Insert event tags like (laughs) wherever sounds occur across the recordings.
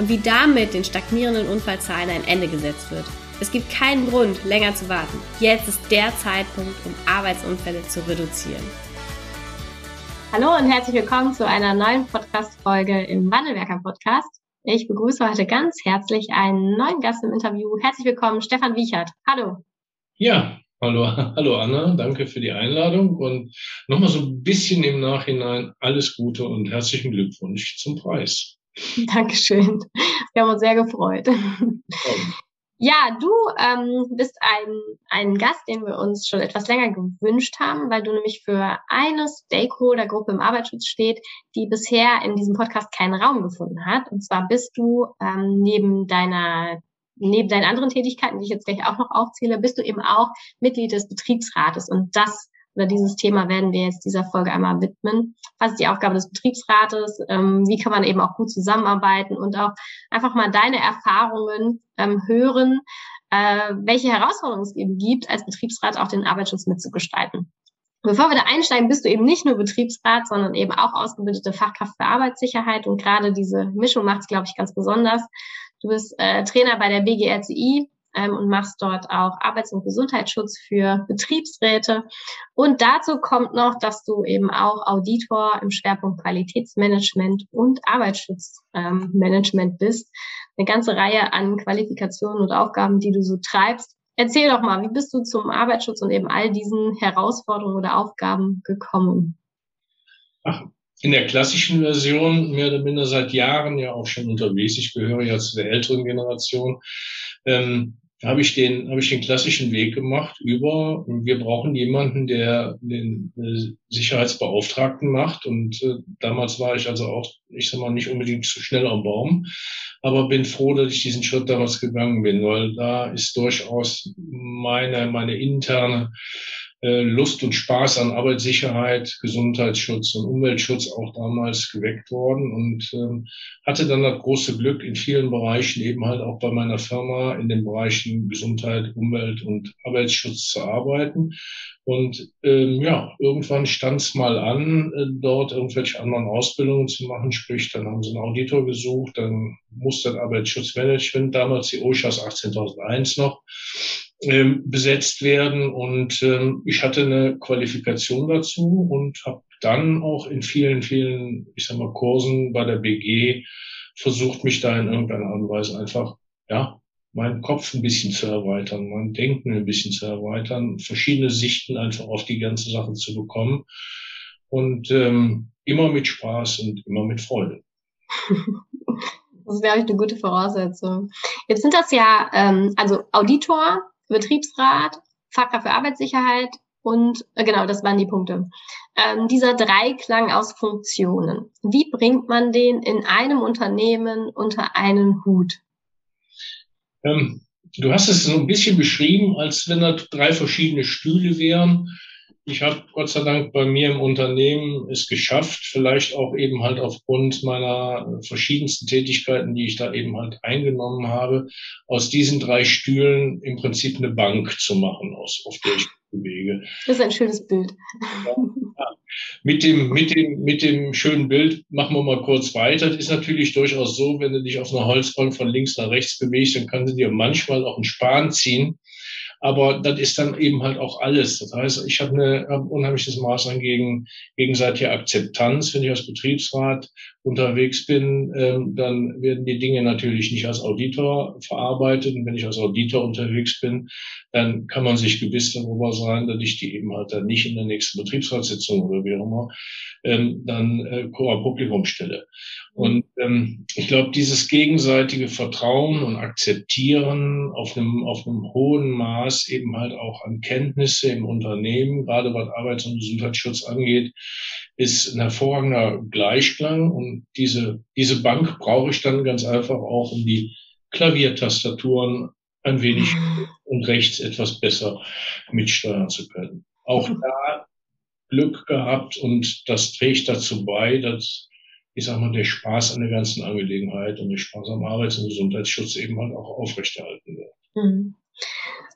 und wie damit den stagnierenden Unfallzahlen ein Ende gesetzt wird. Es gibt keinen Grund, länger zu warten. Jetzt ist der Zeitpunkt, um Arbeitsunfälle zu reduzieren. Hallo und herzlich willkommen zu einer neuen Podcast-Folge im Wandelwerker Podcast. Ich begrüße heute ganz herzlich einen neuen Gast im Interview. Herzlich willkommen, Stefan Wiechert. Hallo. Ja, hallo, (laughs) hallo Anna, danke für die Einladung und nochmal so ein bisschen im Nachhinein alles Gute und herzlichen Glückwunsch zum Preis. (laughs) Dankeschön. Wir haben uns sehr gefreut. (laughs) Ja, du ähm, bist ein, ein Gast, den wir uns schon etwas länger gewünscht haben, weil du nämlich für eine Stakeholder-Gruppe im Arbeitsschutz steht, die bisher in diesem Podcast keinen Raum gefunden hat. Und zwar bist du ähm, neben deiner neben deinen anderen Tätigkeiten, die ich jetzt gleich auch noch aufzähle, bist du eben auch Mitglied des Betriebsrates. Und das oder dieses Thema werden wir jetzt dieser Folge einmal widmen. Was ist die Aufgabe des Betriebsrates? Ähm, wie kann man eben auch gut zusammenarbeiten und auch einfach mal deine Erfahrungen ähm, hören, äh, welche Herausforderungen es eben gibt, als Betriebsrat auch den Arbeitsschutz mitzugestalten. Bevor wir da einsteigen, bist du eben nicht nur Betriebsrat, sondern eben auch ausgebildete Fachkraft für Arbeitssicherheit. Und gerade diese Mischung macht es, glaube ich, ganz besonders. Du bist äh, Trainer bei der BGRCI, ähm, und machst dort auch Arbeits- und Gesundheitsschutz für Betriebsräte. Und dazu kommt noch, dass du eben auch Auditor im Schwerpunkt Qualitätsmanagement und Arbeitsschutzmanagement ähm, bist. Eine ganze Reihe an Qualifikationen und Aufgaben, die du so treibst. Erzähl doch mal, wie bist du zum Arbeitsschutz und eben all diesen Herausforderungen oder Aufgaben gekommen? Ach, in der klassischen Version mehr oder minder seit Jahren ja auch schon unterwegs. Ich gehöre ja zu der älteren Generation. Ähm, habe ich den, habe ich den klassischen Weg gemacht über, wir brauchen jemanden, der den äh, Sicherheitsbeauftragten macht. Und äh, damals war ich also auch, ich sag mal, nicht unbedingt zu schnell am Baum, aber bin froh, dass ich diesen Schritt damals gegangen bin, weil da ist durchaus meine, meine interne Lust und Spaß an Arbeitssicherheit, Gesundheitsschutz und Umweltschutz auch damals geweckt worden und ähm, hatte dann das große Glück, in vielen Bereichen eben halt auch bei meiner Firma in den Bereichen Gesundheit, Umwelt und Arbeitsschutz zu arbeiten. Und ähm, ja, irgendwann stand es mal an, äh, dort irgendwelche anderen Ausbildungen zu machen. Sprich, dann haben sie einen Auditor gesucht, dann musste das Arbeitsschutzmanagement, damals die OSHAS 18001 noch, ähm, besetzt werden. Und ähm, ich hatte eine Qualifikation dazu und habe dann auch in vielen, vielen, ich sag mal, Kursen bei der BG versucht, mich da in irgendeiner Art und Weise einfach, ja, meinen Kopf ein bisschen zu erweitern, mein Denken ein bisschen zu erweitern, verschiedene Sichten einfach auf die ganze Sache zu bekommen. Und ähm, immer mit Spaß und immer mit Freude. (laughs) Das ist, glaube eine gute Voraussetzung. Jetzt sind das ja, ähm, also Auditor, Betriebsrat, Fachkraft für Arbeitssicherheit und äh, genau, das waren die Punkte. Ähm, dieser Dreiklang aus Funktionen. Wie bringt man den in einem Unternehmen unter einen Hut? Ähm, du hast es so ein bisschen beschrieben, als wenn da drei verschiedene Stühle wären ich habe Gott sei Dank bei mir im Unternehmen es geschafft, vielleicht auch eben halt aufgrund meiner verschiedensten Tätigkeiten, die ich da eben halt eingenommen habe, aus diesen drei Stühlen im Prinzip eine Bank zu machen, aus, auf der ich bewege. Das ist ein schönes Bild. Ja. Mit dem, mit dem, mit dem schönen Bild machen wir mal kurz weiter. Das ist natürlich durchaus so, wenn du dich auf einer Holzbank von links nach rechts bewegst, dann kannst du dir manchmal auch einen Span ziehen aber das ist dann eben halt auch alles. Das heißt, ich habe eine hab unheimliches Maß an gegen, gegenseitiger Akzeptanz, wenn ich als Betriebsrat unterwegs bin, ähm, dann werden die Dinge natürlich nicht als Auditor verarbeitet. Und wenn ich als Auditor unterwegs bin, dann kann man sich gewiss darüber sein, dass ich die eben halt dann nicht in der nächsten Betriebsratssitzung oder wie auch immer ähm, dann äh, Publikum stelle. Und ähm, ich glaube, dieses gegenseitige Vertrauen und Akzeptieren auf einem, auf einem hohen Maß eben halt auch an Kenntnisse im Unternehmen, gerade was Arbeits- und Gesundheitsschutz angeht, ist ein hervorragender Gleichklang und diese, diese Bank brauche ich dann ganz einfach auch, um die Klaviertastaturen ein wenig mhm. und rechts etwas besser mitsteuern zu können. Auch mhm. da Glück gehabt und das trägt dazu bei, dass ich sag mal, der Spaß an der ganzen Angelegenheit und der Spaß am Arbeits- und Gesundheitsschutz eben halt auch aufrechterhalten wird. Mhm.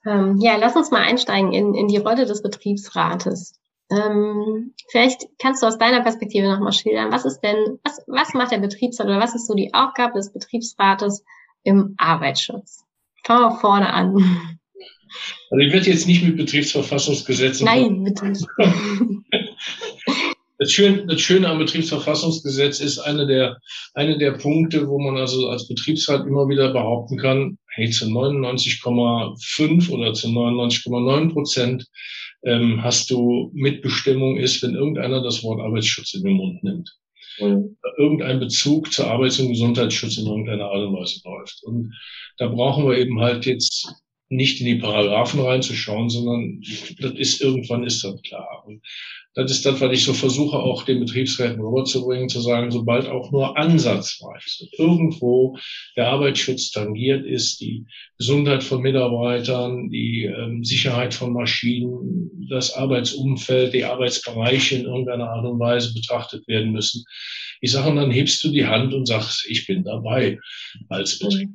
Ähm, ja, lass uns mal einsteigen in, in die Rolle des Betriebsrates. Ähm, vielleicht kannst du aus deiner Perspektive nochmal schildern, was ist denn, was, was macht der Betriebsrat oder was ist so die Aufgabe des Betriebsrates im Arbeitsschutz? Fangen wir vorne an. Also ich werde jetzt nicht mit Betriebsverfassungsgesetz. Nein, bitte. (laughs) Das Schöne, das Schöne am Betriebsverfassungsgesetz ist eine der, eine der Punkte, wo man also als Betriebsrat immer wieder behaupten kann, hey, zu 99,5 oder zu 99,9 Prozent ähm, hast du Mitbestimmung ist, wenn irgendeiner das Wort Arbeitsschutz in den Mund nimmt. Mhm. Irgendein Bezug zu Arbeits- und Gesundheitsschutz in irgendeiner Art und Weise läuft. Und da brauchen wir eben halt jetzt nicht in die Paragraphen reinzuschauen, sondern das ist irgendwann ist das klar. Und das ist das, was ich so versuche, auch den Betriebsräten rüberzubringen, zu sagen, sobald auch nur ansatzweise irgendwo der Arbeitsschutz tangiert ist, die Gesundheit von Mitarbeitern, die ähm, Sicherheit von Maschinen, das Arbeitsumfeld, die Arbeitsbereiche in irgendeiner Art und Weise betrachtet werden müssen. Ich sage, dann hebst du die Hand und sagst, ich bin dabei als Betrieb.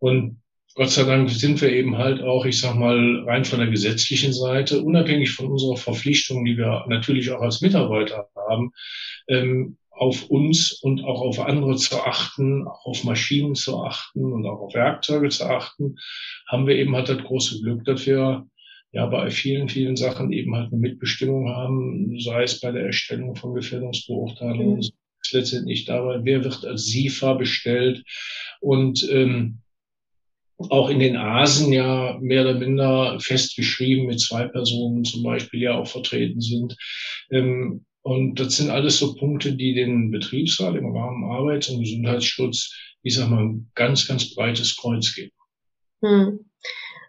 Und Gott sei Dank sind wir eben halt auch, ich sag mal, rein von der gesetzlichen Seite, unabhängig von unserer Verpflichtung, die wir natürlich auch als Mitarbeiter haben, ähm, auf uns und auch auf andere zu achten, auch auf Maschinen zu achten und auch auf Werkzeuge zu achten, haben wir eben halt das große Glück, dass wir ja bei vielen, vielen Sachen eben halt eine Mitbestimmung haben, sei es bei der Erstellung von Gefährdungsbeurteilungen, mhm. letztendlich dabei, wer wird als SIFA bestellt und ähm, auch in den Asen ja mehr oder minder festgeschrieben mit zwei Personen zum Beispiel ja auch vertreten sind. Ähm, und das sind alles so Punkte, die den Betriebsrat im Rahmen Arbeits- und Gesundheitsschutz, ich sag mal, ein ganz, ganz breites Kreuz geben. Hm.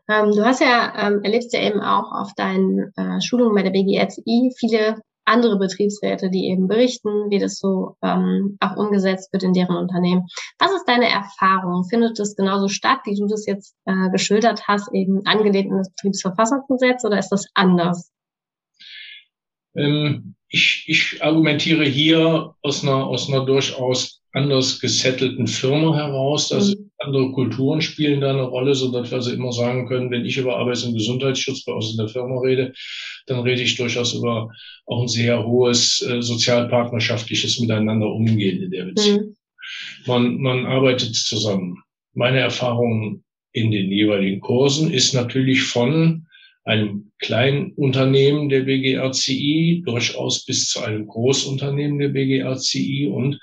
Ähm, du hast ja, ähm, erlebst ja eben auch auf deinen äh, Schulungen bei der BGSI viele andere Betriebsräte, die eben berichten, wie das so ähm, auch umgesetzt wird in deren Unternehmen. Was ist deine Erfahrung? Findet das genauso statt, wie du das jetzt äh, geschildert hast, eben angelehnt an das Betriebsverfassungsgesetz oder ist das anders? Ähm, ich, ich argumentiere hier aus einer, aus einer durchaus anders gesettelten Firma heraus. dass mhm. andere Kulturen spielen da eine Rolle, so dass wir also immer sagen können, wenn ich über Arbeits- und Gesundheitsschutz bei uns in der Firma rede, dann rede ich durchaus über auch ein sehr hohes äh, sozialpartnerschaftliches Miteinander umgehen in der Beziehung. Mhm. Man, man arbeitet zusammen. Meine Erfahrung in den jeweiligen Kursen ist natürlich von einem kleinen Unternehmen der BGRCI durchaus bis zu einem Großunternehmen der BGRCI und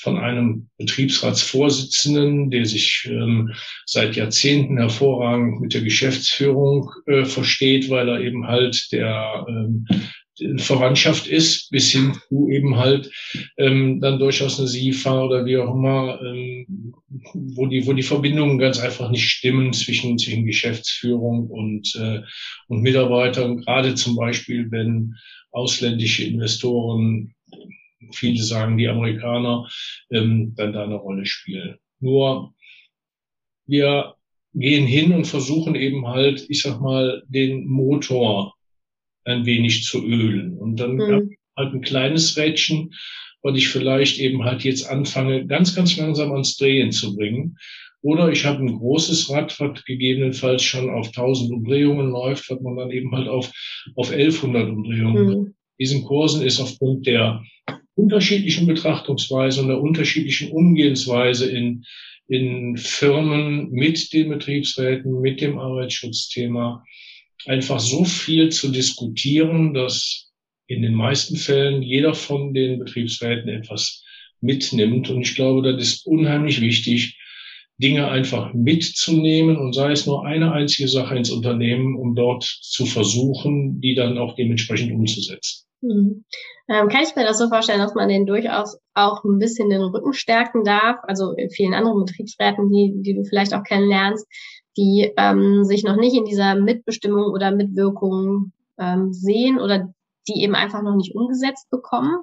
von einem Betriebsratsvorsitzenden, der sich ähm, seit Jahrzehnten hervorragend mit der Geschäftsführung äh, versteht, weil er eben halt der ähm, Verwandtschaft ist, bis hin zu eben halt ähm, dann durchaus eine SIFA oder wie auch immer, ähm, wo die wo die Verbindungen ganz einfach nicht stimmen zwischen zwischen Geschäftsführung und äh, und Mitarbeitern. Gerade zum Beispiel, wenn ausländische Investoren viele sagen die Amerikaner, ähm, dann da eine Rolle spielen. Nur wir gehen hin und versuchen eben halt, ich sag mal, den Motor ein wenig zu ölen. Und dann mhm. halt ein kleines Rädchen, was ich vielleicht eben halt jetzt anfange, ganz, ganz langsam ans Drehen zu bringen. Oder ich habe ein großes Rad, was gegebenenfalls schon auf 1000 Umdrehungen läuft, was man dann eben halt auf, auf 1100 Umdrehungen. Mhm. Diesen Kursen ist aufgrund der unterschiedlichen Betrachtungsweise und der unterschiedlichen Umgehensweise in, in Firmen mit den Betriebsräten, mit dem Arbeitsschutzthema einfach so viel zu diskutieren, dass in den meisten Fällen jeder von den Betriebsräten etwas mitnimmt. Und ich glaube, das ist unheimlich wichtig, Dinge einfach mitzunehmen und sei es nur eine einzige Sache ins Unternehmen, um dort zu versuchen, die dann auch dementsprechend umzusetzen. Mhm. Ähm, kann ich mir das so vorstellen, dass man den durchaus auch ein bisschen den Rücken stärken darf? Also in vielen anderen Betriebsräten, die, die du vielleicht auch kennenlernst, die ähm, sich noch nicht in dieser Mitbestimmung oder Mitwirkung ähm, sehen oder die eben einfach noch nicht umgesetzt bekommen?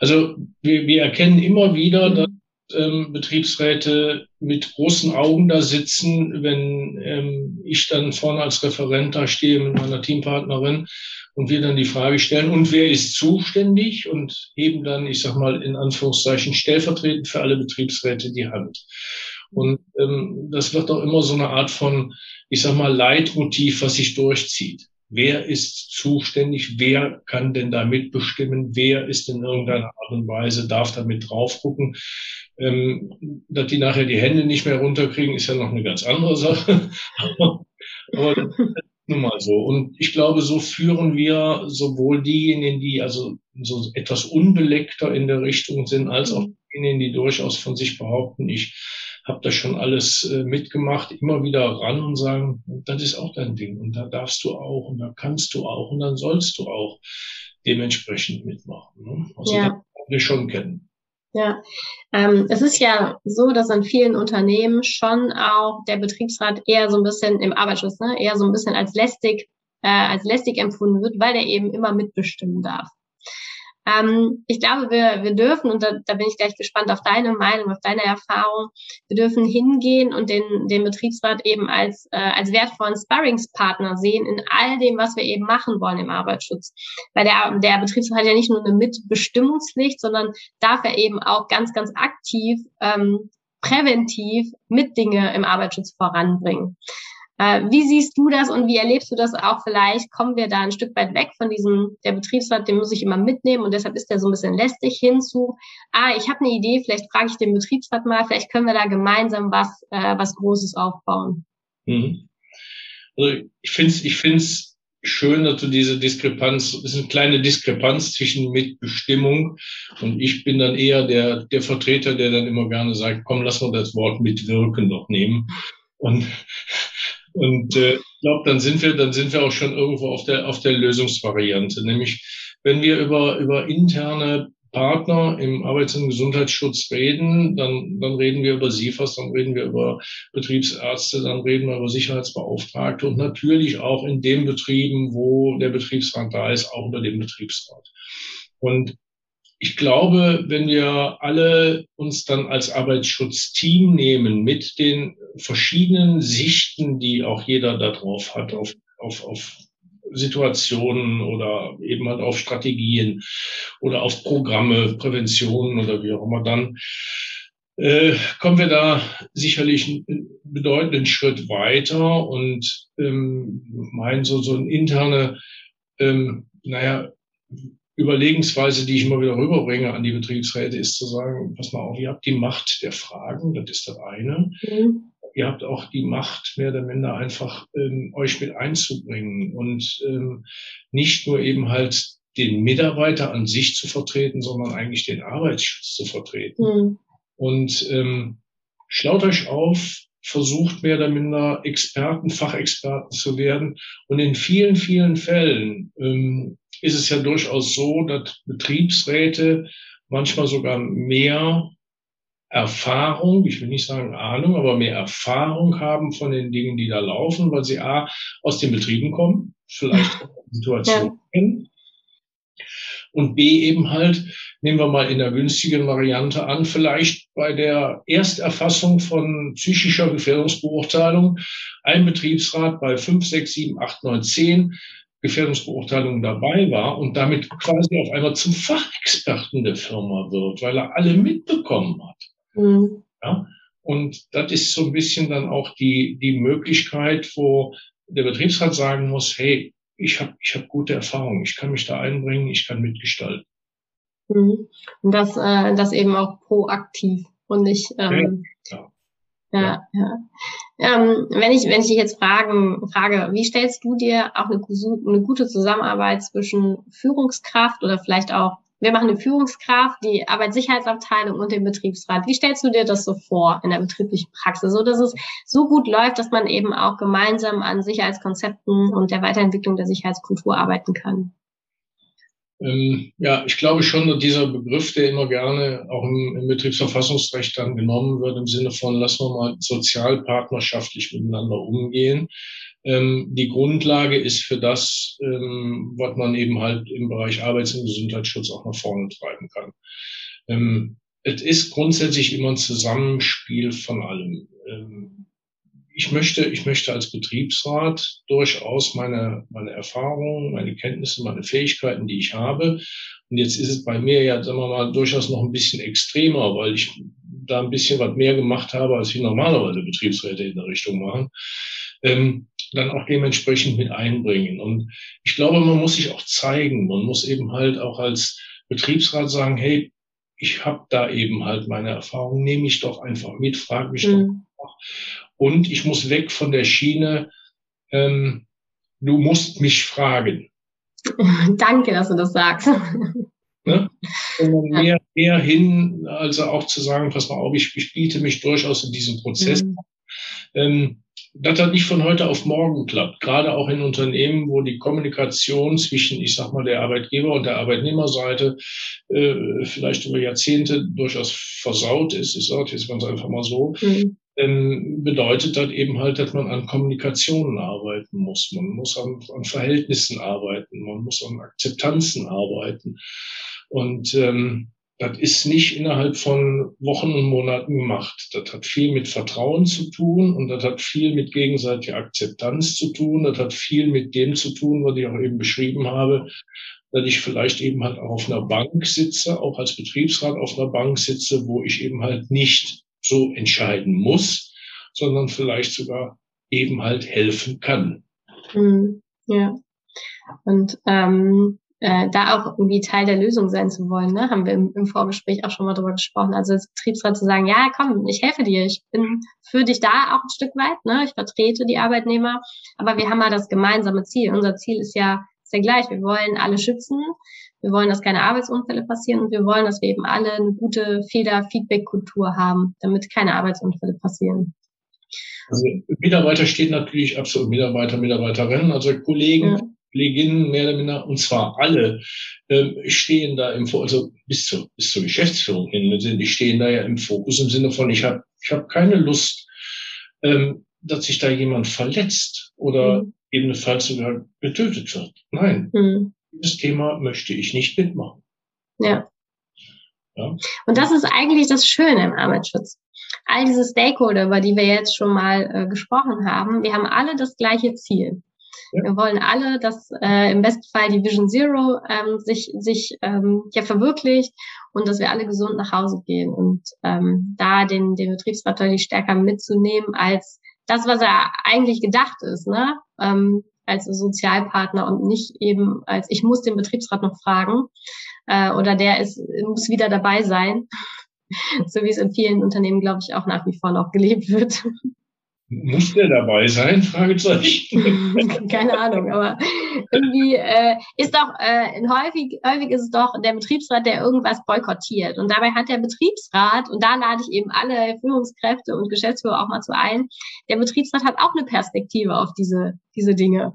Also wir, wir erkennen immer wieder, mhm. dass ähm, Betriebsräte mit großen Augen da sitzen, wenn ähm, ich dann vorne als Referent da stehe mit meiner Teampartnerin und wir dann die Frage stellen, und wer ist zuständig und heben dann, ich sag mal, in Anführungszeichen stellvertretend für alle Betriebsräte die Hand. Und ähm, das wird auch immer so eine Art von, ich sag mal, Leitmotiv, was sich durchzieht. Wer ist zuständig? Wer kann denn da mitbestimmen? Wer ist in irgendeiner Art und Weise, darf da mit drauf gucken? Ähm, dass die nachher die Hände nicht mehr runterkriegen, ist ja noch eine ganz andere Sache. (laughs) Aber nun mal so. Und ich glaube, so führen wir sowohl diejenigen, die also so etwas unbeleckter in der Richtung sind, als auch diejenigen, die durchaus von sich behaupten, ich habe das schon alles äh, mitgemacht, immer wieder ran und sagen, das ist auch dein Ding und da darfst du auch und da kannst du auch und dann sollst du auch dementsprechend mitmachen. Ne? Also ja. das wir schon kennen. Ja, ähm, es ist ja so, dass in vielen Unternehmen schon auch der Betriebsrat eher so ein bisschen im Arbeitsschutz, ne, eher so ein bisschen als lästig, äh, als lästig empfunden wird, weil der eben immer mitbestimmen darf. Ähm, ich glaube, wir, wir dürfen, und da, da bin ich gleich gespannt auf deine Meinung, auf deine Erfahrung, wir dürfen hingehen und den, den Betriebsrat eben als, äh, als wertvollen Sparringspartner sehen in all dem, was wir eben machen wollen im Arbeitsschutz. Weil der, der Betriebsrat hat ja nicht nur eine Mitbestimmungspflicht, sondern darf er eben auch ganz, ganz aktiv ähm, präventiv mit Dinge im Arbeitsschutz voranbringen. Äh, wie siehst du das und wie erlebst du das auch vielleicht? Kommen wir da ein Stück weit weg von diesem, der Betriebsrat, den muss ich immer mitnehmen und deshalb ist der so ein bisschen lästig hinzu. Ah, ich habe eine Idee, vielleicht frage ich den Betriebsrat mal, vielleicht können wir da gemeinsam was, äh, was Großes aufbauen. Mhm. Also ich finde es ich find's schön, dass du diese Diskrepanz, es ist eine kleine Diskrepanz zwischen Mitbestimmung und ich bin dann eher der, der Vertreter, der dann immer gerne sagt, komm, lass mal das Wort mitwirken doch nehmen. Und und äh, ich glaube, dann sind wir, dann sind wir auch schon irgendwo auf der auf der Lösungsvariante. Nämlich, wenn wir über über interne Partner im Arbeits- und Gesundheitsschutz reden, dann, dann reden wir über SIFAS, dann reden wir über Betriebsärzte, dann reden wir über Sicherheitsbeauftragte und natürlich auch in den Betrieben, wo der Betriebsrat da ist, auch unter dem Betriebsrat. Und ich glaube, wenn wir alle uns dann als Arbeitsschutzteam nehmen mit den verschiedenen Sichten, die auch jeder darauf hat, auf, auf, auf Situationen oder eben halt auf Strategien oder auf Programme, Präventionen oder wie auch immer, dann äh, kommen wir da sicherlich einen bedeutenden Schritt weiter und ähm, meinen so, so ein interne, ähm, naja, Überlegensweise, die ich immer wieder rüberbringe an die Betriebsräte, ist zu sagen, pass mal auf, ihr habt die Macht der Fragen, das ist das eine. Mhm. Ihr habt auch die Macht, mehr oder minder einfach ähm, euch mit einzubringen und ähm, nicht nur eben halt den Mitarbeiter an sich zu vertreten, sondern eigentlich den Arbeitsschutz zu vertreten. Mhm. Und ähm, schlaut euch auf, versucht mehr oder minder Experten, Fachexperten zu werden. Und in vielen, vielen Fällen ähm, ist es ja durchaus so, dass Betriebsräte manchmal sogar mehr Erfahrung, ich will nicht sagen Ahnung, aber mehr Erfahrung haben von den Dingen, die da laufen, weil sie A, aus den Betrieben kommen, vielleicht Situationen ja. kennen. Und B eben halt, nehmen wir mal in der günstigen Variante an, vielleicht bei der Ersterfassung von psychischer Gefährdungsbeurteilung ein Betriebsrat bei 5, 6, 7, 8, 9, 10 Gefährdungsbeurteilung dabei war und damit quasi auf einmal zum Fachexperten der Firma wird, weil er alle mitbekommen hat. Mhm. Ja? Und das ist so ein bisschen dann auch die, die Möglichkeit, wo der Betriebsrat sagen muss, hey, ich habe ich hab gute Erfahrungen, ich kann mich da einbringen, ich kann mitgestalten. Mhm. Und das, äh, das eben auch proaktiv und nicht ähm, ja. Ja. Ähm, wenn ich, wenn ich dich jetzt fragen, frage, wie stellst du dir auch eine, eine gute Zusammenarbeit zwischen Führungskraft oder vielleicht auch, wir machen eine Führungskraft, die Arbeitssicherheitsabteilung und den Betriebsrat. Wie stellst du dir das so vor in der betrieblichen Praxis, so dass es so gut läuft, dass man eben auch gemeinsam an Sicherheitskonzepten und der Weiterentwicklung der Sicherheitskultur arbeiten kann? Ähm, ja, ich glaube schon, dass dieser Begriff, der immer gerne auch im, im, Betriebsverfassungsrecht dann genommen wird, im Sinne von, lassen wir mal sozialpartnerschaftlich miteinander umgehen, ähm, die Grundlage ist für das, ähm, was man eben halt im Bereich Arbeits- und Gesundheitsschutz auch nach vorne treiben kann. Ähm, es ist grundsätzlich immer ein Zusammenspiel von allem. Ich möchte, ich möchte als Betriebsrat durchaus meine, meine Erfahrungen, meine Kenntnisse, meine Fähigkeiten, die ich habe. Und jetzt ist es bei mir ja, sagen wir mal, durchaus noch ein bisschen extremer, weil ich da ein bisschen was mehr gemacht habe, als wie normalerweise Betriebsräte in der Richtung machen. Ähm, dann auch dementsprechend mit einbringen. Und ich glaube, man muss sich auch zeigen. Man muss eben halt auch als Betriebsrat sagen, hey, ich habe da eben halt meine Erfahrung, nehme ich doch einfach mit, frage mich mhm. doch. Und ich muss weg von der Schiene, ähm, du musst mich fragen. (laughs) Danke, dass du das sagst. (laughs) Ne? Sondern mehr, mehr hin, also auch zu sagen, pass mal auf, ich, ich biete mich durchaus in diesem Prozess. Mhm. Ähm, das hat nicht von heute auf morgen geklappt. Gerade auch in Unternehmen, wo die Kommunikation zwischen, ich sag mal, der Arbeitgeber und der Arbeitnehmerseite äh, vielleicht über Jahrzehnte durchaus versaut ist. Ich sage jetzt ganz einfach mal so. Mhm ähm, bedeutet das eben halt, dass man an Kommunikationen arbeiten muss. Man muss an, an Verhältnissen arbeiten, man muss an Akzeptanzen arbeiten. Und ähm, das ist nicht innerhalb von Wochen und Monaten gemacht. Das hat viel mit Vertrauen zu tun und das hat viel mit gegenseitiger Akzeptanz zu tun. Das hat viel mit dem zu tun, was ich auch eben beschrieben habe, dass ich vielleicht eben halt auch auf einer Bank sitze, auch als Betriebsrat auf einer Bank sitze, wo ich eben halt nicht so entscheiden muss, sondern vielleicht sogar eben halt helfen kann. Mhm. Ja. Und ähm, äh, da auch irgendwie Teil der Lösung sein zu wollen, ne? haben wir im, im Vorgespräch auch schon mal drüber gesprochen. Also als Betriebsrat zu sagen, ja, komm, ich helfe dir, ich bin für dich da auch ein Stück weit, ne? ich vertrete die Arbeitnehmer, aber wir haben ja das gemeinsame Ziel. Unser Ziel ist ja, ist ja gleich, wir wollen alle schützen, wir wollen, dass keine Arbeitsunfälle passieren und wir wollen, dass wir eben alle eine gute Fehler-Feedback-Kultur haben, damit keine Arbeitsunfälle passieren. Also Mitarbeiter steht natürlich absolut Mitarbeiter, Mitarbeiterinnen, also Kollegen, ja. Kolleginnen mehr oder minder, und zwar alle ähm, stehen da im Fokus, also bis zur, bis zur Geschäftsführung hin, die stehen da ja im Fokus im Sinne von, ich habe ich hab keine Lust, ähm, dass sich da jemand verletzt oder mhm. ebenfalls sogar getötet wird. Nein. Mhm dieses Thema möchte ich nicht mitmachen. Ja. ja. Und das ist eigentlich das Schöne im Arbeitsschutz. All diese Stakeholder, über die wir jetzt schon mal äh, gesprochen haben, wir haben alle das gleiche Ziel. Ja. Wir wollen alle, dass äh, im besten Fall die Vision Zero ähm, sich, sich ähm, ja verwirklicht und dass wir alle gesund nach Hause gehen und ähm, da den, den Betriebsrat deutlich stärker mitzunehmen als das, was er eigentlich gedacht ist. Ne? Ähm, als Sozialpartner und nicht eben als ich muss den Betriebsrat noch fragen äh, oder der ist muss wieder dabei sein, (laughs) so wie es in vielen Unternehmen glaube ich auch nach wie vor noch gelebt wird. Muss der dabei sein? (laughs) Fragezeichen. (laughs) Keine Ahnung, aber irgendwie äh, ist doch äh, häufig, häufig ist es doch der Betriebsrat, der irgendwas boykottiert. Und dabei hat der Betriebsrat, und da lade ich eben alle Führungskräfte und Geschäftsführer auch mal zu ein, der Betriebsrat hat auch eine Perspektive auf diese, diese Dinge.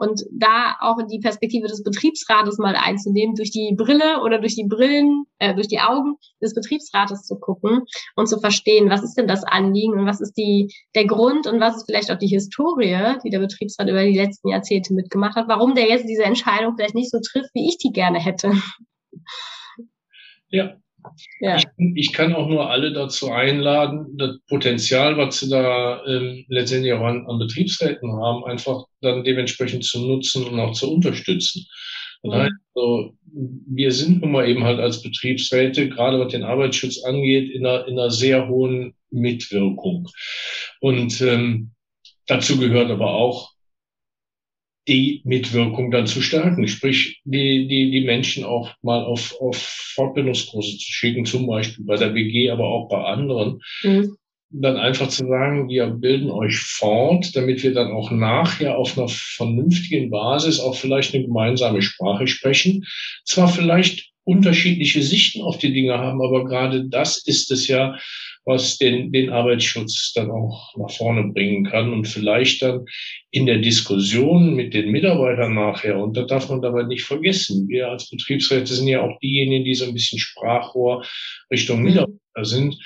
Und da auch die Perspektive des Betriebsrates mal einzunehmen, durch die Brille oder durch die Brillen, äh, durch die Augen des Betriebsrates zu gucken und zu verstehen, was ist denn das Anliegen und was ist die, der Grund und was ist vielleicht auch die Historie, die der Betriebsrat über die letzten Jahrzehnte mitgemacht hat, warum der jetzt diese Entscheidung vielleicht nicht so trifft, wie ich die gerne hätte. Ja, ja. Ich, ich, kann auch nur alle dazu einladen, das Potenzial, was sie da ähm, letztendlich auch an, an, Betriebsräten haben, einfach dann dementsprechend zu nutzen und auch zu unterstützen. Heißt, also, wir sind nun mal eben halt als Betriebsräte, gerade was den Arbeitsschutz angeht, in einer, in einer sehr hohen Mitwirkung. Und ähm, dazu gehört aber auch, die Mitwirkung dann zu stärken, sprich die, die, die Menschen auch mal auf, auf Fortbildungskurse zu schicken, zum Beispiel bei der WG, aber auch bei anderen. Mhm. Dann einfach zu sagen, wir bilden euch fort, damit wir dann auch nachher auf einer vernünftigen Basis auch vielleicht eine gemeinsame Sprache sprechen. Zwar vielleicht unterschiedliche Sichten auf die Dinge haben, aber gerade das ist es ja, was den, den Arbeitsschutz dann auch nach vorne bringen kann und vielleicht dann in der Diskussion mit den Mitarbeitern nachher, und da darf man dabei nicht vergessen, wir als Betriebsräte sind ja auch diejenigen, die so ein bisschen Sprachrohr Richtung Mitarbeiter sind,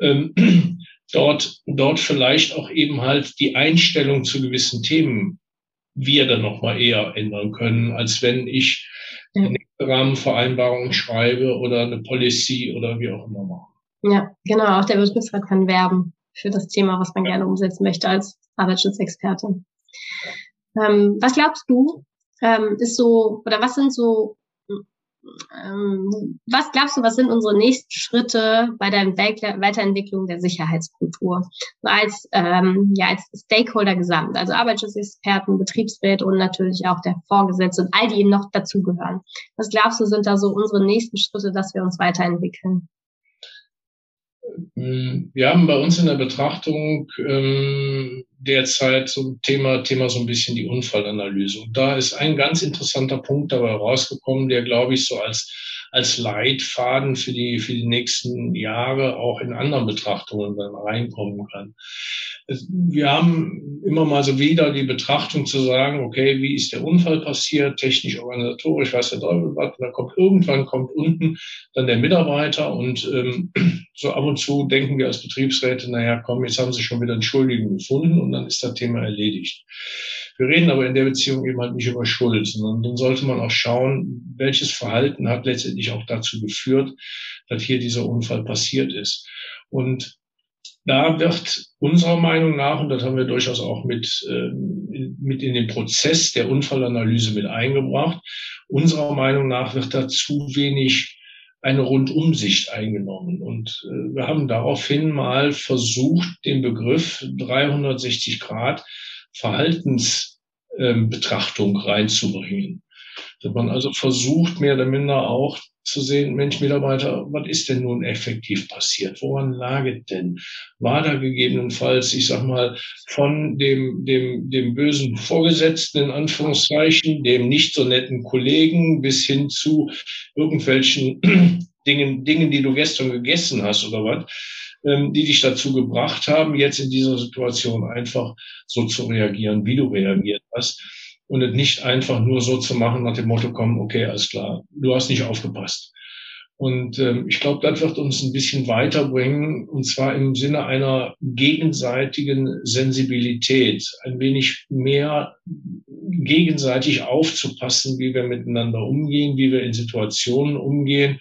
ähm, (clears throat) dort, dort vielleicht auch eben halt die Einstellung zu gewissen Themen wir dann nochmal eher ändern können, als wenn ich eine Rahmenvereinbarung schreibe oder eine Policy oder wie auch immer mache. Ja, genau. Auch der Betriebsrat kann werben für das Thema, was man gerne umsetzen möchte als Arbeitsschutzexperte. Ähm, was glaubst du, ähm, ist so, oder was sind so ähm, was glaubst du, was sind unsere nächsten Schritte bei der Weiterentwicklung der Sicherheitskultur? Als, ähm, ja, als Stakeholder gesamt, also Arbeitsschutzexperten, Betriebsräte und natürlich auch der Vorgesetzte und all die eben noch dazugehören. Was glaubst du, sind da so unsere nächsten Schritte, dass wir uns weiterentwickeln? Ähm, wir haben bei uns in der Betrachtung ähm, derzeit so Thema, Thema so ein bisschen die Unfallanalyse. Und da ist ein ganz interessanter Punkt dabei rausgekommen, der, glaube ich, so als als Leitfaden für die, für die nächsten Jahre auch in anderen Betrachtungen dann reinkommen kann. Wir haben immer mal so wieder die Betrachtung zu sagen, okay, wie ist der Unfall passiert, technisch, organisatorisch, weiß der Teufel was, und dann kommt irgendwann kommt unten dann der Mitarbeiter und ähm, (clears throat) so ab und zu denken wir als Betriebsräte, naja, komm, jetzt haben sie schon wieder einen Schuldigen gefunden und dann ist das Thema erledigt. Wir reden aber in der Beziehung eben halt nicht über Schuld, sondern dann sollte man auch schauen, welches Verhalten hat letztendlich auch dazu geführt, dass hier dieser Unfall passiert ist. Und da wird unserer Meinung nach, und das haben wir durchaus auch mit, äh, mit in den Prozess der Unfallanalyse mit eingebracht, unserer Meinung nach wird da zu wenig eine Rundumsicht eingenommen. Und äh, wir haben daraufhin mal versucht, den Begriff 360 Grad Verhaltensbetrachtung ähm, reinzubringen. Dass man also versucht, mehr oder minder auch zu sehen, Mensch, Mitarbeiter, was ist denn nun effektiv passiert? Woran lag es denn? War da gegebenenfalls, ich sag mal, von dem, dem, dem bösen Vorgesetzten in Anführungszeichen, dem nicht so netten Kollegen bis hin zu irgendwelchen (clears throat) Dingen, Dingen, die du gestern gegessen hast oder was, ähm, die dich dazu gebracht haben, jetzt in dieser Situation einfach so zu reagieren, wie du reagiert hast und es nicht einfach nur so zu machen nach dem Motto, komm, okay, alles klar, du hast nicht aufgepasst. Und ähm, ich glaube, das wird uns ein bisschen weiterbringen, und zwar im Sinne einer gegenseitigen Sensibilität, ein wenig mehr gegenseitig aufzupassen, wie wir miteinander umgehen, wie wir in Situationen umgehen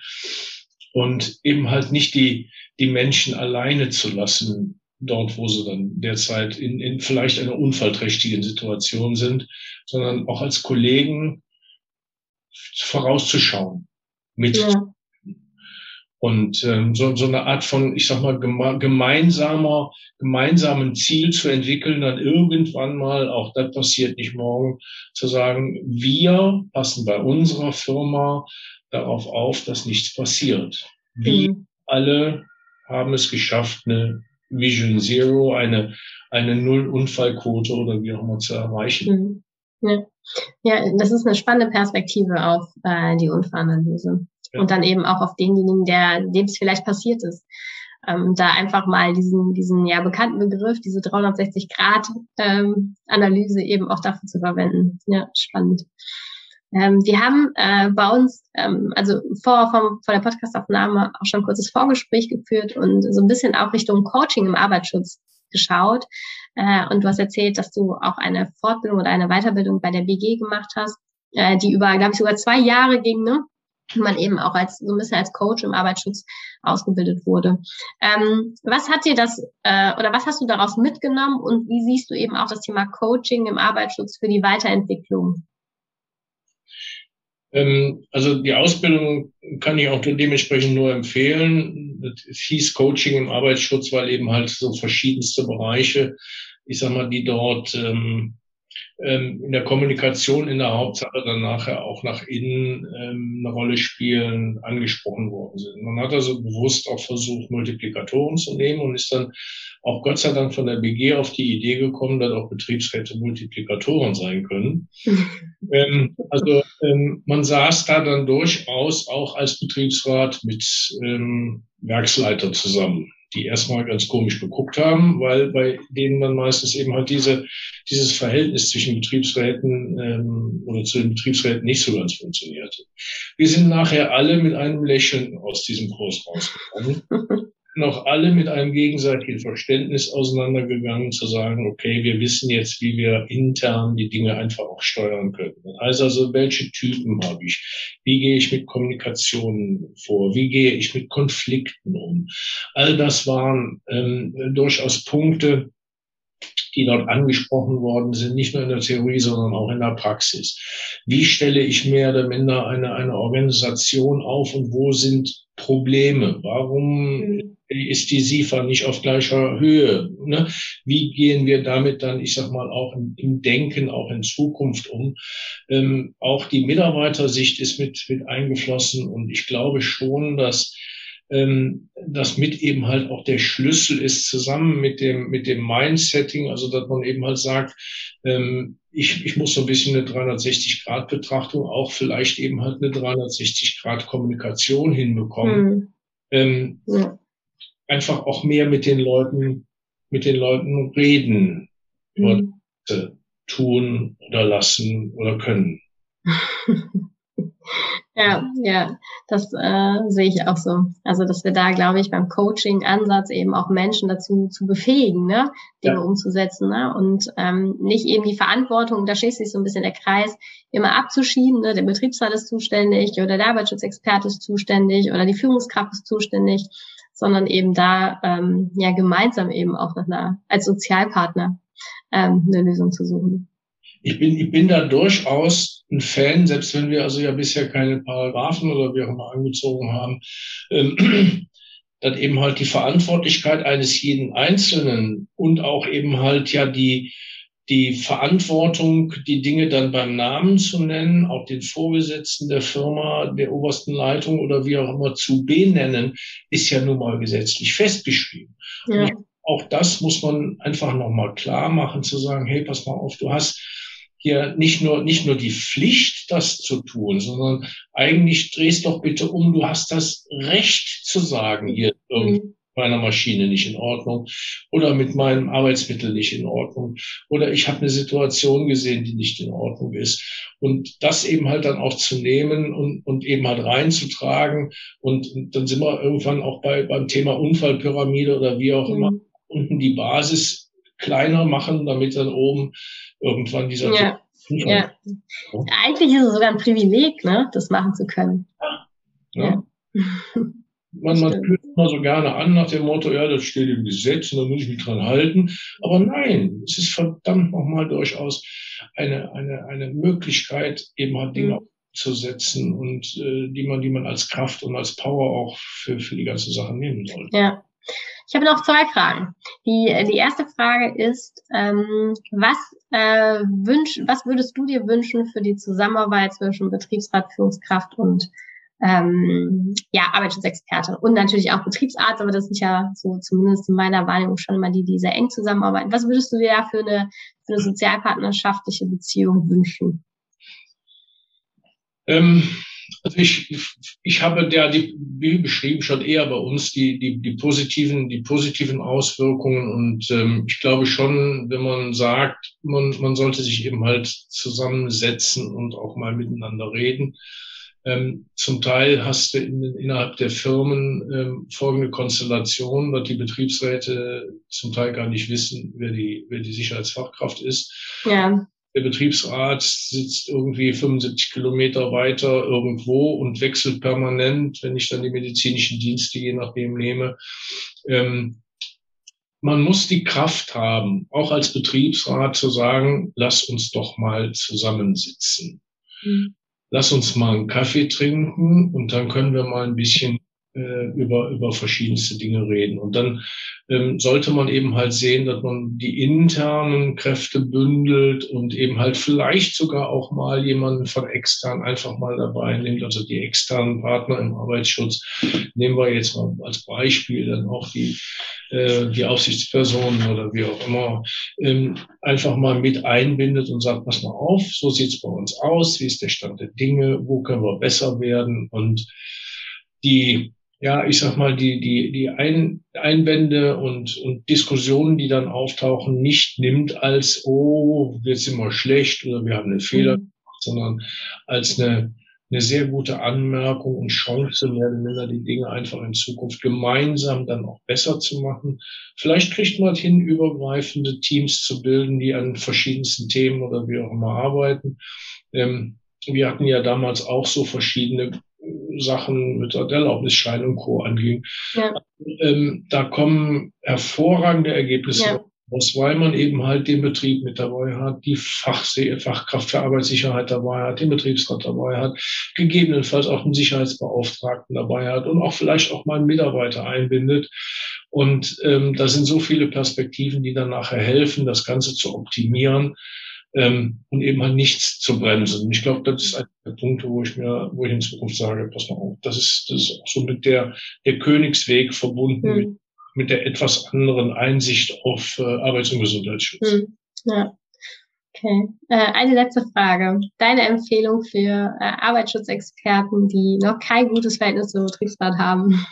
und eben halt nicht die, die Menschen alleine zu lassen, dort, wo sie dann derzeit in, in vielleicht einer unfallträchtigen Situation sind, sondern auch als Kollegen vorauszuschauen mit. Ja. Und ähm, so, so eine Art von, ich sag mal, geme gemeinsamer, gemeinsamen Ziel zu entwickeln, dann irgendwann mal, auch das passiert nicht morgen, zu sagen, wir passen bei unserer Firma darauf auf, dass nichts passiert. Wir mhm. alle haben es geschafft, eine Vision Zero, eine, eine Null-Unfallquote oder wie auch immer zu erreichen. Mhm. Ja. ja, das ist eine spannende Perspektive auf äh, die Unfallanalyse. Ja. Und dann eben auch auf denjenigen, der, dem es vielleicht passiert ist. Ähm, da einfach mal diesen, diesen ja bekannten Begriff, diese 360-Grad-Analyse ähm, eben auch dafür zu verwenden. Ja, spannend. Ähm, wir haben äh, bei uns, ähm, also vor, vor, vor der Podcastaufnahme auch schon ein kurzes Vorgespräch geführt und so ein bisschen auch Richtung Coaching im Arbeitsschutz geschaut. Äh, und du hast erzählt, dass du auch eine Fortbildung oder eine Weiterbildung bei der BG gemacht hast, äh, die über, glaube ich, sogar zwei Jahre ging, ne? Man eben auch als so ein bisschen als Coach im Arbeitsschutz ausgebildet wurde. Ähm, was hat dir das äh, oder was hast du daraus mitgenommen und wie siehst du eben auch das Thema Coaching im Arbeitsschutz für die Weiterentwicklung? Ähm, also die Ausbildung kann ich auch dementsprechend nur empfehlen. Es hieß Coaching im Arbeitsschutz, weil eben halt so verschiedenste Bereiche, ich sag mal, die dort ähm, in der Kommunikation in der Hauptsache dann nachher auch nach innen ähm, eine Rolle spielen, angesprochen worden sind. Man hat also bewusst auch versucht, Multiplikatoren zu nehmen und ist dann auch Gott sei Dank von der BG auf die Idee gekommen, dass auch Betriebsräte Multiplikatoren sein können. (laughs) ähm, also ähm, man saß da dann durchaus auch als Betriebsrat mit ähm, Werksleiter zusammen die erstmal ganz komisch geguckt haben, weil bei denen dann meistens eben halt diese, dieses Verhältnis zwischen Betriebsräten ähm, oder zu den Betriebsräten nicht so ganz funktionierte. Wir sind nachher alle mit einem Lächeln aus diesem Kurs rausgekommen. (laughs) noch alle mit einem gegenseitigen Verständnis auseinandergegangen, zu sagen, okay, wir wissen jetzt, wie wir intern die Dinge einfach auch steuern können. Heißt also, welche Typen habe ich? Wie gehe ich mit Kommunikation vor? Wie gehe ich mit Konflikten um? All das waren ähm, durchaus Punkte, die dort angesprochen worden sind, nicht nur in der Theorie, sondern auch in der Praxis. Wie stelle ich mehr oder minder eine, eine Organisation auf und wo sind Probleme? Warum mhm. ist die SIFA nicht auf gleicher Höhe? Ne? Wie gehen wir damit dann, ich sag mal, auch im, im Denken, auch in Zukunft um? Ähm, auch die Mitarbeitersicht ist mit, mit eingeflossen und ich glaube schon, dass ähm, das mit eben halt auch der Schlüssel ist, zusammen mit dem, mit dem Mindsetting, also dass man eben halt sagt, ähm, ich, ich muss so ein bisschen eine 360-Grad-Betrachtung, auch vielleicht eben halt eine 360-Grad-Kommunikation hinbekommen. Mhm. Ähm, ja. Einfach auch mehr mit den Leuten, mit den Leuten reden mhm. und äh, tun oder lassen oder können. (laughs) Ja, ja, das äh, sehe ich auch so. Also, dass wir da, glaube ich, beim Coaching-Ansatz eben auch Menschen dazu zu befähigen, ne, Dinge ja. umzusetzen, ne, und ähm, nicht eben die Verantwortung, da schließt sich so ein bisschen der Kreis, immer abzuschieben, ne, der Betriebsrat ist zuständig oder der Arbeitsschutzexperte ist zuständig oder die Führungskraft ist zuständig, sondern eben da ähm, ja gemeinsam eben auch nach einer als Sozialpartner ähm, eine Lösung zu suchen ich bin, ich bin da durchaus ein Fan, selbst wenn wir also ja bisher keine Paragraphen oder wie auch immer angezogen haben, ähm, (clears throat) dass eben halt die Verantwortlichkeit eines jeden Einzelnen und auch eben halt ja die, die Verantwortung, die Dinge dann beim Namen zu nennen, auch den Vorgesetzten der Firma, der obersten Leitung oder wie auch immer zu benennen, ist ja nun mal gesetzlich festgeschrieben. Ja. Auch das muss man einfach nochmal klar machen, zu sagen, hey, pass mal auf, du hast hier nicht nur, nicht nur die Pflicht, das zu tun, sondern eigentlich drehst doch bitte um, du hast das Recht zu sagen, hier mhm. meiner Maschine nicht in Ordnung oder mit meinem Arbeitsmittel nicht in Ordnung oder ich habe eine Situation gesehen, die nicht in Ordnung ist. Und das eben halt dann auch zu nehmen und, und eben halt reinzutragen und, und dann sind wir irgendwann auch bei, beim Thema Unfallpyramide oder wie auch mhm. immer unten die Basis kleiner machen, damit dann oben irgendwann dieser. Ja. ja. Eigentlich ist es sogar ein Privileg, ne, das machen zu können. Ja. ja. (laughs) Man, man fühlt immer so gerne an nach dem Motto, ja, das steht im Gesetz und da muss ich mich dran halten. Aber nein, es ist verdammt nochmal durchaus eine, eine, eine Möglichkeit, eben halt Dinge mhm. zu setzen und äh, die man, die man als Kraft und als Power auch für, für die ganze Sache nehmen sollte. Ja. Ich habe noch zwei Fragen. Die, die erste Frage ist, ähm, was, äh, wünsch, was würdest du dir wünschen für die Zusammenarbeit zwischen Betriebsrat, Führungskraft und ähm, ja, Arbeitsschutzexperte und natürlich auch Betriebsarzt, aber das sind ja so zumindest in meiner Wahrnehmung schon immer die, die sehr eng zusammenarbeiten. Was würdest du dir da für eine, für eine sozialpartnerschaftliche Beziehung wünschen? Ähm, also ich, ich habe ja die, wie beschrieben, schon eher bei uns die, die, die positiven, die positiven Auswirkungen. Und ähm, ich glaube schon, wenn man sagt, man, man sollte sich eben halt zusammensetzen und auch mal miteinander reden. Ähm, zum Teil hast du in, innerhalb der Firmen ähm, folgende Konstellation, dass die Betriebsräte zum Teil gar nicht wissen, wer die, wer die Sicherheitsfachkraft ist. Ja der Betriebsrat sitzt irgendwie 75 Kilometer weiter irgendwo und wechselt permanent, wenn ich dann die medizinischen Dienste je nachdem nehme. Ähm, man muss die Kraft haben, auch als Betriebsrat zu sagen, lass uns doch mal zusammensitzen. Mhm. Lass uns mal einen Kaffee trinken und dann können wir mal ein bisschen äh, über, über verschiedenste Dinge reden. Und dann ähm, sollte man eben halt sehen, dass man die internen Kräfte bündelt und eben halt vielleicht sogar auch mal jemanden von extern einfach mal dabei nimmt, also die externen Partner im Arbeitsschutz. Nehmen wir jetzt mal als Beispiel dann auch die, äh, die Aufsichtspersonen oder wie auch immer, ähm, einfach mal mit einbindet und sagt, pass mal auf, so sieht's bei uns aus, wie ist der Stand der Dinge, wo können wir besser werden und die ja, ich sag mal, die, die, die Ein Einwände und, und Diskussionen, die dann auftauchen, nicht nimmt als, oh, jetzt sind wir schlecht oder wir haben einen Fehler mhm. gemacht, sondern als eine, eine sehr gute Anmerkung und Chance, mehr oder minder die Dinge einfach in Zukunft gemeinsam dann auch besser zu machen. Vielleicht kriegt man hin, übergreifende Teams zu bilden, die an verschiedensten Themen oder wie auch immer arbeiten. Ähm, wir hatten ja damals auch so verschiedene Sachen mit der Erlaubnisschein und Co. anging. Ja. Ähm, da kommen hervorragende Ergebnisse ja aus, weil man eben halt den Betrieb mit dabei hat, die Fachse Fachkraft für Arbeitssicherheit dabei hat, den Betriebsrat dabei hat, gegebenenfalls auch einen Sicherheitsbeauftragten dabei hat und auch vielleicht auch mal einen Mitarbeiter einbindet. Und ähm, da sind so viele Perspektiven, die dann nachher helfen, das Ganze zu optimieren ähm, und eben halt nichts zu bremsen. Und ich glaube, das ist ein der Punkte, wo ich mir, wo ich in Zukunft sage, pass mal auf, das ist, das ist auch so mit der, der Königsweg verbunden mhm. mit mit der etwas anderen Einsicht auf äh, Arbeits- und Gesundheitsschutz. Hm. Ja. Okay. Äh, eine letzte Frage. Deine Empfehlung für äh, Arbeitsschutzexperten, die noch kein gutes Verhältnis zum Betriebsrat haben?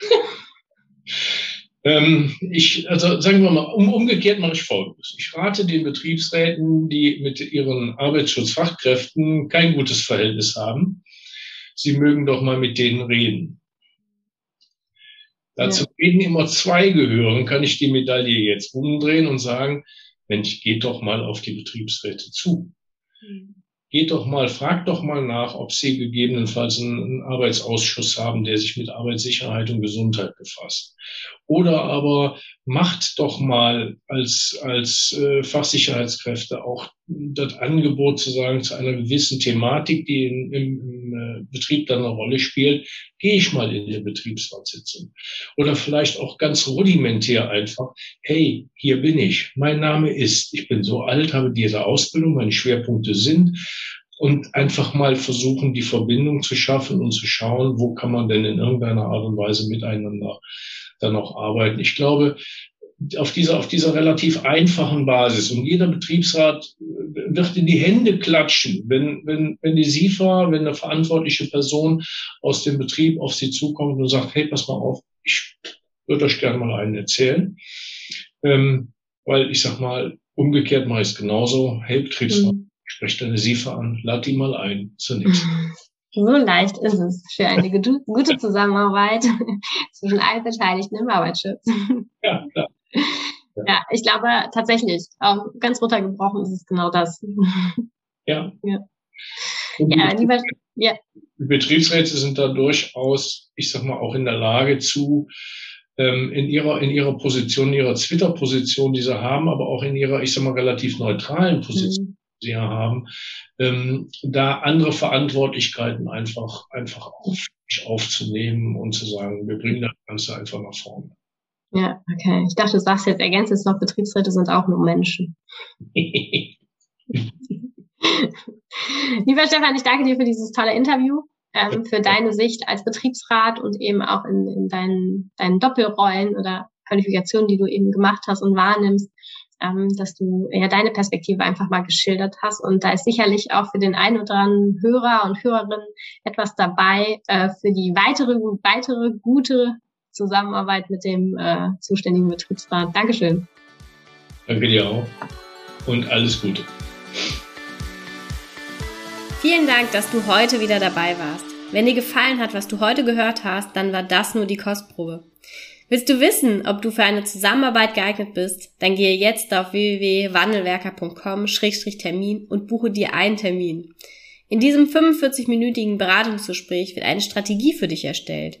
(laughs) ähm, ich, also sagen wir mal, um, umgekehrt mache ich Folgendes. Ich rate den Betriebsräten, die mit ihren Arbeitsschutzfachkräften kein gutes Verhältnis haben, sie mögen doch mal mit denen reden. Dazu ja. reden immer zwei gehören, kann ich die Medaille jetzt umdrehen und sagen, Mensch, geht doch mal auf die Betriebsräte zu. Mhm. Geht doch mal, fragt doch mal nach, ob Sie gegebenenfalls einen, Arbeitsausschuss haben, der sich mit Arbeitssicherheit und Gesundheit befasst. Oder aber macht doch mal als, als äh, Fachsicherheitskräfte auch das Angebot zu sagen, zu einer gewissen Thematik, die in, im, Betrieb dann eine Rolle spielt, gehe ich mal in die Betriebsratssitzung. Oder vielleicht auch ganz rudimentär einfach, hey, hier bin ich, mein Name ist, ich bin so alt, habe diese Ausbildung, meine Schwerpunkte sind, und einfach mal versuchen, die Verbindung zu schaffen und zu schauen, wo kann man denn in irgendeiner Art und Weise miteinander dann auch arbeiten. Ich glaube, auf dieser, auf dieser relativ einfachen Basis. Und jeder Betriebsrat wird in die Hände klatschen, wenn, wenn, wenn die SIFA, wenn eine verantwortliche Person aus dem Betrieb auf sie zukommt und sagt, hey, pass mal auf, ich würde euch gerne mal einen erzählen. Ähm, weil ich sag mal, umgekehrt mache ich es genauso. Hey, Betriebsrat, mhm. sprich deine SIFA an, lad die mal ein zunächst. (laughs) So leicht ist es für eine gute Zusammenarbeit (laughs) zwischen allen Beteiligten im Arbeitsschutz. Ja, klar. Ja, ich glaube tatsächlich, auch ganz runtergebrochen ist es genau das. Ja. Ja, ja lieber, ja. Die Betriebsräte sind da durchaus, ich sag mal, auch in der Lage zu, ähm, in ihrer, in ihrer Position, in ihrer Twitter-Position, die sie haben, aber auch in ihrer, ich sag mal, relativ neutralen Position, mhm. die sie haben, ähm, da andere Verantwortlichkeiten einfach, einfach auf, aufzunehmen und zu sagen, wir bringen das Ganze einfach nach vorne. Ja, okay. Ich dachte, du sagst jetzt, ergänzt jetzt noch, Betriebsräte sind auch nur Menschen. (laughs) Lieber Stefan, ich danke dir für dieses tolle Interview, ähm, für deine Sicht als Betriebsrat und eben auch in, in deinen, deinen Doppelrollen oder Qualifikationen, die du eben gemacht hast und wahrnimmst, ähm, dass du ja deine Perspektive einfach mal geschildert hast. Und da ist sicherlich auch für den einen oder anderen Hörer und Hörerin etwas dabei äh, für die weitere, weitere gute Zusammenarbeit mit dem äh, zuständigen Betriebsrat. Dankeschön. Danke dir auch und alles Gute. Vielen Dank, dass du heute wieder dabei warst. Wenn dir gefallen hat, was du heute gehört hast, dann war das nur die Kostprobe. Willst du wissen, ob du für eine Zusammenarbeit geeignet bist? Dann gehe jetzt auf www.wandelwerker.com-termin und buche dir einen Termin. In diesem 45-minütigen Beratungsgespräch wird eine Strategie für dich erstellt.